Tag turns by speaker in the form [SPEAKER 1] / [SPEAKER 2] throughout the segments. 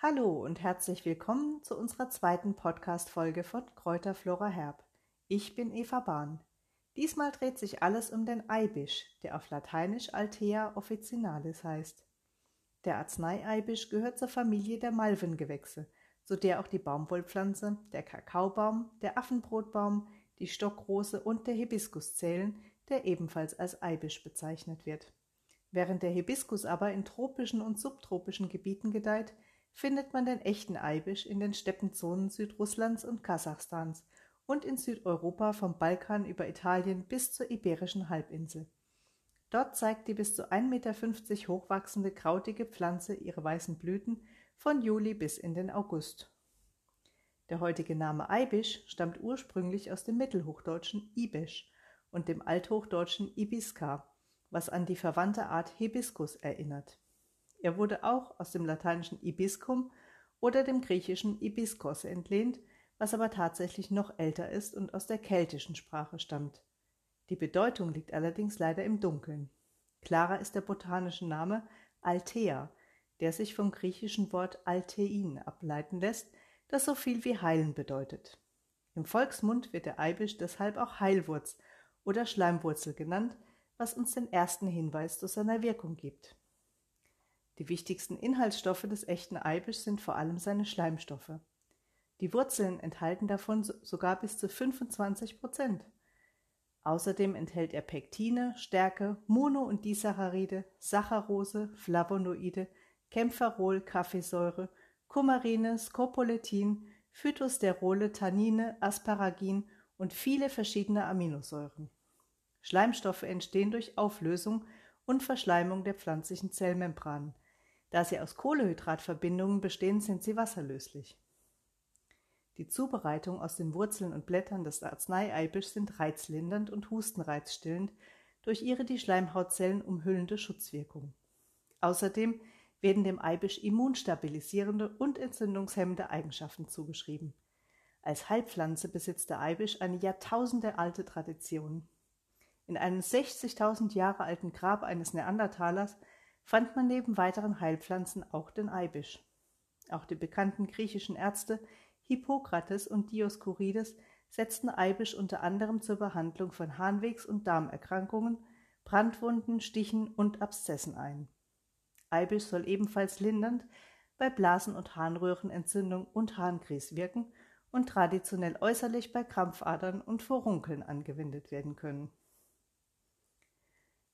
[SPEAKER 1] Hallo und herzlich willkommen zu unserer zweiten Podcast-Folge von Kräuterflora Herb. Ich bin Eva Bahn. Diesmal dreht sich alles um den Eibisch, der auf Lateinisch Altea officinalis heißt. Der Arzneieibisch gehört zur Familie der Malvengewächse, zu der auch die Baumwollpflanze, der Kakaobaum, der Affenbrotbaum, die Stockrose und der Hibiskus zählen, der ebenfalls als Eibisch bezeichnet wird. Während der Hibiskus aber in tropischen und subtropischen Gebieten gedeiht, findet man den echten Eibisch in den Steppenzonen Südrusslands und Kasachstans und in Südeuropa vom Balkan über Italien bis zur Iberischen Halbinsel. Dort zeigt die bis zu 1,50 Meter hochwachsende krautige Pflanze ihre weißen Blüten von Juli bis in den August. Der heutige Name Eibisch stammt ursprünglich aus dem mittelhochdeutschen Ibisch und dem althochdeutschen Ibiska, was an die verwandte Art Hibiskus erinnert. Er wurde auch aus dem lateinischen Ibiscum oder dem griechischen Ibiskos entlehnt, was aber tatsächlich noch älter ist und aus der keltischen Sprache stammt. Die Bedeutung liegt allerdings leider im Dunkeln. Klarer ist der botanische Name Altea, der sich vom griechischen Wort Altein ableiten lässt, das so viel wie heilen bedeutet. Im Volksmund wird der Eibisch deshalb auch Heilwurz oder Schleimwurzel genannt, was uns den ersten Hinweis zu seiner Wirkung gibt. Die wichtigsten Inhaltsstoffe des echten Eibisch sind vor allem seine Schleimstoffe. Die Wurzeln enthalten davon sogar bis zu 25 Prozent. Außerdem enthält er Pektine, Stärke, Mono- und Disaccharide, Saccharose, Flavonoide, Kämpferol, Kaffeesäure, Kumarine, Scopoletin, Phytosterole, Tannine, Asparagin und viele verschiedene Aminosäuren. Schleimstoffe entstehen durch Auflösung und Verschleimung der pflanzlichen Zellmembranen. Da sie aus Kohlehydratverbindungen bestehen, sind sie wasserlöslich. Die Zubereitung aus den Wurzeln und Blättern des Arzneieibisch sind reizlindernd und hustenreizstillend durch ihre die Schleimhautzellen umhüllende Schutzwirkung. Außerdem werden dem Eibisch immunstabilisierende und entzündungshemmende Eigenschaften zugeschrieben. Als Heilpflanze besitzt der Eibisch eine jahrtausendealte Tradition. In einem 60.000 Jahre alten Grab eines Neandertalers fand man neben weiteren Heilpflanzen auch den Eibisch. Auch die bekannten griechischen Ärzte Hippokrates und Dioskurides setzten Eibisch unter anderem zur Behandlung von Harnwegs- und Darmerkrankungen, Brandwunden, Stichen und Abszessen ein. Eibisch soll ebenfalls lindernd bei Blasen- und Harnröhrenentzündung und Harnkries wirken und traditionell äußerlich bei Krampfadern und Furunkeln angewendet werden können.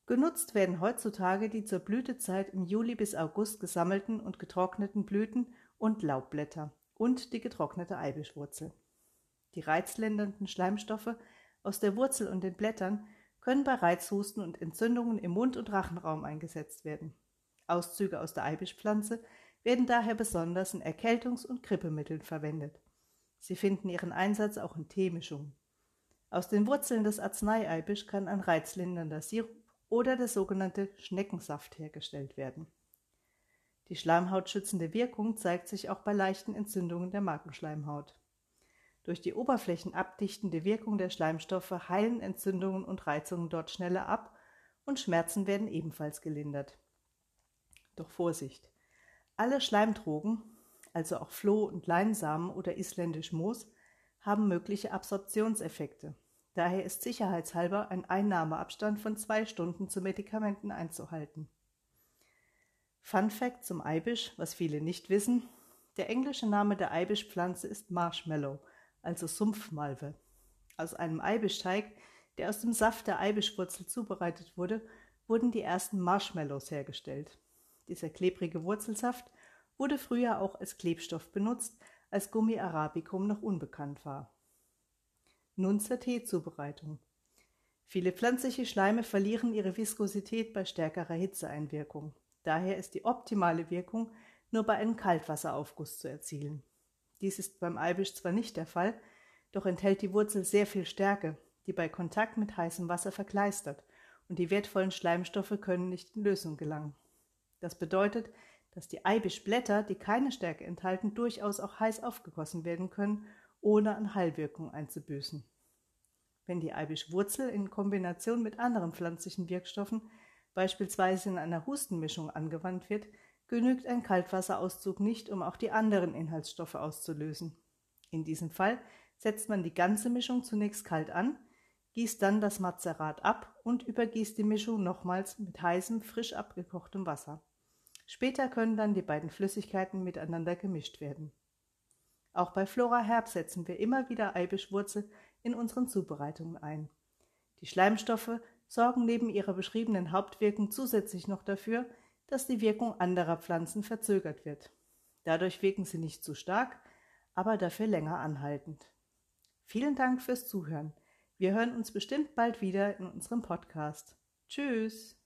[SPEAKER 1] Genutzt werden heutzutage die zur Blütezeit im Juli bis August gesammelten und getrockneten Blüten und Laubblätter und die getrocknete Eibischwurzel. Die reizlindernden Schleimstoffe aus der Wurzel und den Blättern können bei Reizhusten und Entzündungen im Mund- und Rachenraum eingesetzt werden. Auszüge aus der Eibischpflanze werden daher besonders in Erkältungs- und Grippemitteln verwendet. Sie finden ihren Einsatz auch in Teemischungen. Aus den Wurzeln des Arzneieibisch kann ein reizlindernder Sirup oder der sogenannte Schneckensaft hergestellt werden. Die schleimhautschützende Wirkung zeigt sich auch bei leichten Entzündungen der Magenschleimhaut. Durch die oberflächenabdichtende Wirkung der Schleimstoffe heilen Entzündungen und Reizungen dort schneller ab und Schmerzen werden ebenfalls gelindert. Doch Vorsicht! Alle Schleimdrogen, also auch Floh- und Leinsamen oder isländisch Moos, haben mögliche Absorptionseffekte. Daher ist sicherheitshalber ein Einnahmeabstand von zwei Stunden zu Medikamenten einzuhalten. Fun Fact zum Eibisch, was viele nicht wissen: Der englische Name der Eibischpflanze ist Marshmallow, also Sumpfmalve. Aus einem Eibischteig, der aus dem Saft der Eibischwurzel zubereitet wurde, wurden die ersten Marshmallows hergestellt. Dieser klebrige Wurzelsaft wurde früher auch als Klebstoff benutzt, als Gummi arabicum noch unbekannt war. Nun zur Teezubereitung. Viele pflanzliche Schleime verlieren ihre Viskosität bei stärkerer Hitzeeinwirkung. Daher ist die optimale Wirkung nur bei einem Kaltwasseraufguss zu erzielen. Dies ist beim Eibisch zwar nicht der Fall, doch enthält die Wurzel sehr viel Stärke, die bei Kontakt mit heißem Wasser verkleistert, und die wertvollen Schleimstoffe können nicht in Lösung gelangen. Das bedeutet, dass die Eibischblätter, die keine Stärke enthalten, durchaus auch heiß aufgegossen werden können ohne an Heilwirkung einzubüßen. Wenn die Eibischwurzel in Kombination mit anderen pflanzlichen Wirkstoffen, beispielsweise in einer Hustenmischung, angewandt wird, genügt ein Kaltwasserauszug nicht, um auch die anderen Inhaltsstoffe auszulösen. In diesem Fall setzt man die ganze Mischung zunächst kalt an, gießt dann das Mazerat ab und übergießt die Mischung nochmals mit heißem, frisch abgekochtem Wasser. Später können dann die beiden Flüssigkeiten miteinander gemischt werden. Auch bei Flora Herb setzen wir immer wieder Eibischwurzel in unseren Zubereitungen ein. Die Schleimstoffe sorgen neben ihrer beschriebenen Hauptwirkung zusätzlich noch dafür, dass die Wirkung anderer Pflanzen verzögert wird. Dadurch wirken sie nicht zu stark, aber dafür länger anhaltend. Vielen Dank fürs Zuhören. Wir hören uns bestimmt bald wieder in unserem Podcast. Tschüss!